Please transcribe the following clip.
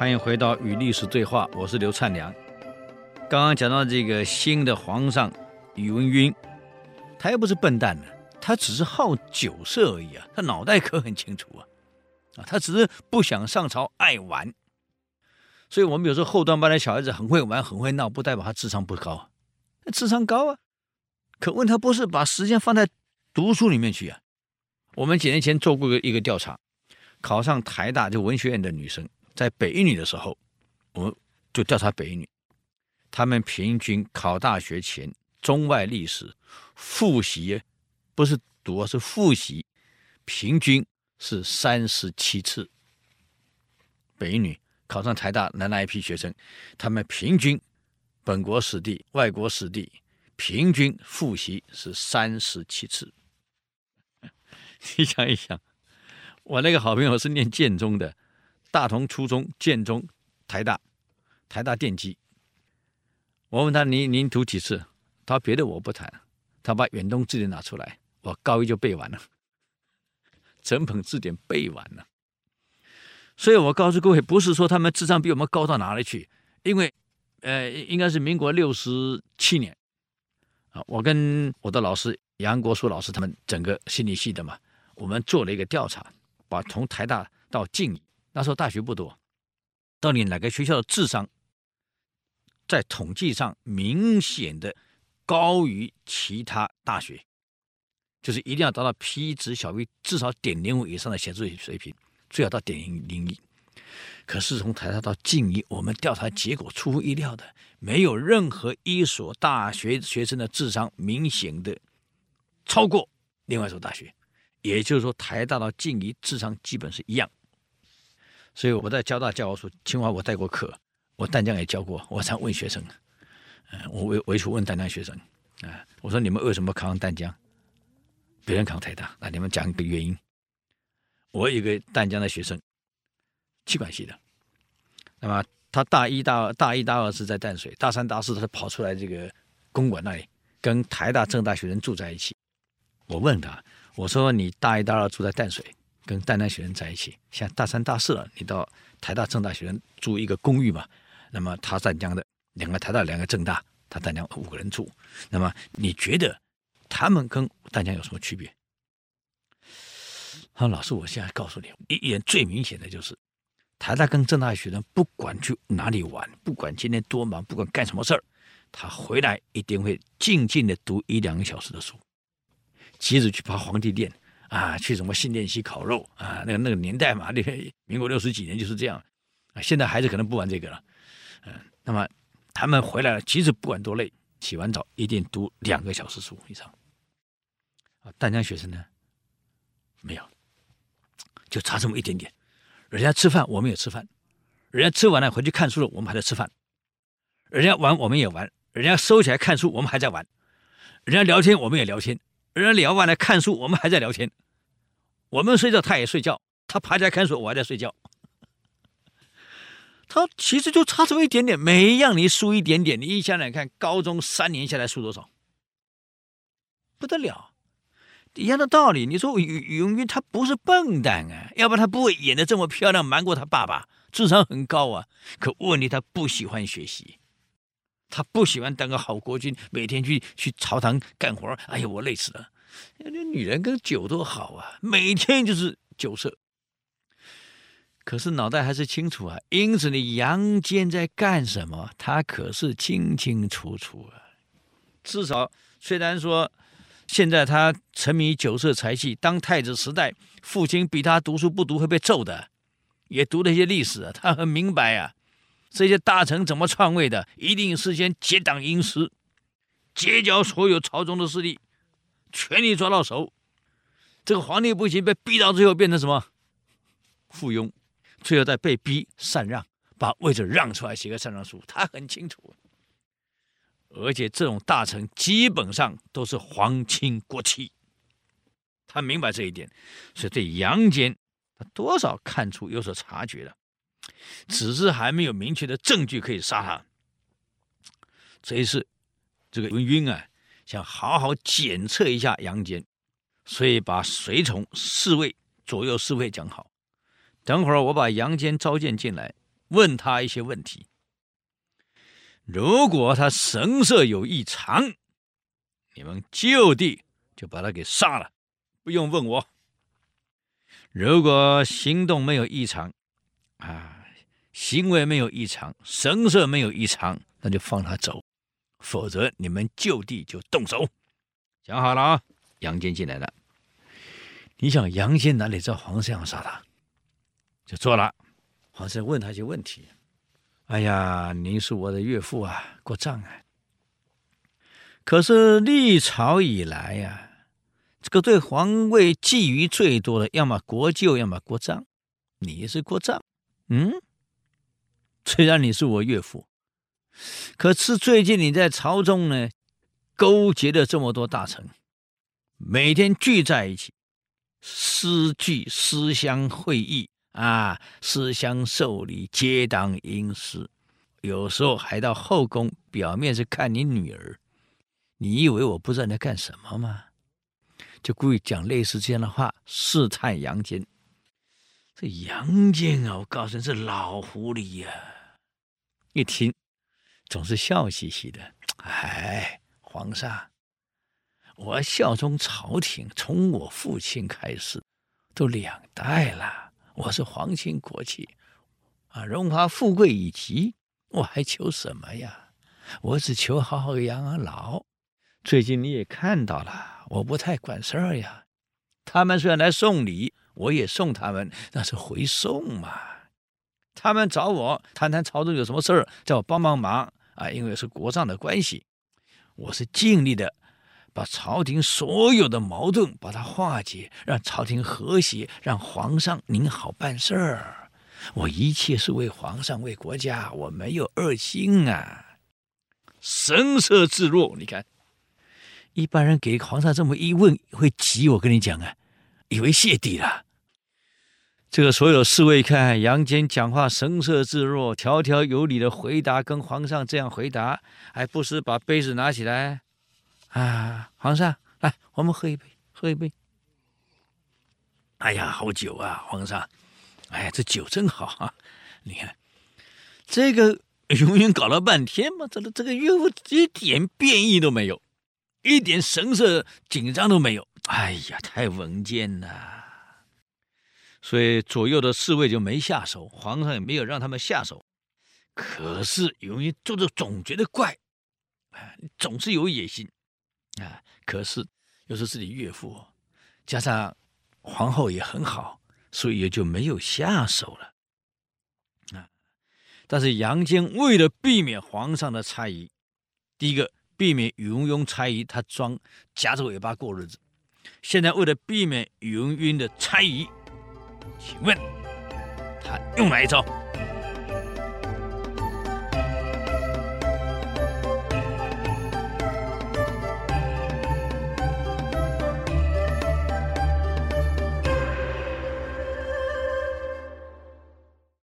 欢迎回到与历史对话，我是刘灿良。刚刚讲到这个新的皇上宇文赟，他又不是笨蛋呢，他只是好酒色而已啊，他脑袋可很清楚啊，啊，他只是不想上朝，爱玩。所以我们有时候后端班的小孩子很会玩，很会闹，不代表他智商不高，他智商高啊。可问他不是把时间放在读书里面去啊。我们几年前做过一个一个调查，考上台大就文学院的女生，在北一女的时候，我们就调查北一女，他们平均考大学前中外历史复习，不是读，是复习，平均是三十七次。北一女考上台大的那一批学生，他们平均本国史地、外国史地平均复习是三十七次。你想一想，我那个好朋友是念建中的，大同初中、建中、台大、台大电机。我问他：“您您读几次？”他说：“别的我不谈。”他把《远东字典》拿出来，我高一就背完了，整本字典背完了。所以我告诉各位，不是说他们智商比我们高到哪里去，因为，呃，应该是民国六十七年啊，我跟我的老师杨国书老师他们整个心理系的嘛。我们做了一个调查，把从台大到静宜，那时候大学不多，到底哪个学校的智商在统计上明显的高于其他大学，就是一定要达到 P 值小于至少点零五以上的写作水平，最好到点零一。可是从台大到静宜，我们调查结果出乎意料的，没有任何一所大学学生的智商明显的超过另外一所大学。也就是说，台大到静宜智商基本是一样，所以我在交大教过书，清华我带过课，我淡江也教过，我常问学生，嗯，我为为处问淡江学生，啊，我说你们为什么考上淡江，别人考上台大，那你们讲一个原因。我有一个淡江的学生，气管系的，那么他大一大二大一大二是在淡水，大三大四他跑出来这个公馆那里，跟台大政大学生住在一起，我问他。我说你大一、大二住在淡水，跟淡江学生在一起。现在大三、大四了，你到台大、政大学生住一个公寓嘛？那么他淡江的两个台大、两个政大，他淡江五个人住。那么你觉得他们跟淡江有什么区别？他说：“老师，我现在告诉你，一眼最明显的就是台大跟政大学生，不管去哪里玩，不管今天多忙，不管干什么事儿，他回来一定会静静的读一两个小时的书。”接着去爬皇帝殿啊，去什么新店溪烤肉啊，那个那个年代嘛，那民国六十几年就是这样啊。现在孩子可能不玩这个了，嗯，那么他们回来了，即使不管多累，洗完澡一定读两个小时书以上。啊，淡江学生呢，没有，就差这么一点点。人家吃饭，我们也吃饭；人家吃完了回去看书了，我们还在吃饭；人家玩，我们也玩；人家收起来看书，我们还在玩；人家聊天，我们也聊天。人家聊完了看书，我们还在聊天。我们睡觉，他也睡觉。他爬起来看书，我还在睡觉。他其实就差这么一点点，每一样你输一点点。你一想想看，高中三年下来输多少？不得了！一样的道理，你说宇宇文赟他不是笨蛋啊，要不然他不会演得这么漂亮，瞒过他爸爸，智商很高啊。可问题他不喜欢学习。他不喜欢当个好国君，每天去去朝堂干活。哎呀，我累死了。那女人跟酒多好啊，每天就是酒色。可是脑袋还是清楚啊。因此，你杨坚在干什么，他可是清清楚楚啊。至少，虽然说现在他沉迷酒色财气，当太子时代，父亲逼他读书不读会被揍的，也读了一些历史，他很明白啊。这些大臣怎么篡位的？一定事先结党营私，结交所有朝中的势力，权力抓到手。这个皇帝不行，被逼到最后变成什么？附庸，最后再被逼禅让，把位置让出来，写个禅让书。他很清楚，而且这种大臣基本上都是皇亲国戚，他明白这一点，所以对杨坚，他多少看出有所察觉了。只是还没有明确的证据可以杀他。这一次，这个文赟啊，想好好检测一下杨坚，所以把随从侍卫、左右侍卫讲好。等会儿我把杨坚召见进来，问他一些问题。如果他神色有异常，你们就地就把他给杀了，不用问我。如果行动没有异常，啊，行为没有异常，神色没有异常，那就放他走；否则，你们就地就动手。讲好了啊！杨坚进来了，你想杨坚哪里知道皇上要杀他？就做了。皇上问他一些问题。哎呀，您是我的岳父啊，国丈啊。可是历朝以来呀。这个对皇位觊觎最多的，要么国舅，要么国丈。你是国丈，嗯？虽然你是我岳父，可是最近你在朝中呢，勾结了这么多大臣，每天聚在一起，私聚私相会议啊，私相受礼，结党营私，有时候还到后宫，表面是看你女儿。你以为我不知道你在干什么吗？就故意讲类似这样的话试探杨坚。这杨坚啊，我告诉你，这老狐狸呀、一听总是笑嘻嘻的。哎，皇上，我效忠朝廷，从我父亲开始，都两代了。我是皇亲国戚啊，荣华富贵以及，我还求什么呀？我只求好好养老。最近你也看到了。我不太管事儿呀，他们虽然来送礼，我也送他们，那是回送嘛。他们找我谈谈朝中有什么事儿，叫我帮帮忙啊，因为是国丈的关系，我是尽力的把朝廷所有的矛盾把它化解，让朝廷和谐，让皇上您好办事儿。我一切是为皇上为国家，我没有二心啊。神色自若，你看。一般人给皇上这么一问，会急。我跟你讲啊，以为谢底了。这个所有侍卫看杨坚讲话神色自若，条条有理的回答，跟皇上这样回答，还不时把杯子拿起来啊，皇上来，我们喝一杯，喝一杯。哎呀，好酒啊，皇上！哎呀，这酒真好啊！你看这个永远搞了半天嘛，这个这个岳父一点变异都没有。一点神色紧张都没有，哎呀，太稳健了，所以左右的侍卫就没下手，皇上也没有让他们下手。可是由于做着总觉得怪，啊，总是有野心，啊，可是又是自己岳父，加上皇后也很好，所以也就没有下手了，啊。但是杨坚为了避免皇上的猜疑，第一个。避免宇文邕猜疑他装夹着尾巴过日子，现在为了避免宇文邕的猜疑，请问他用哪一招？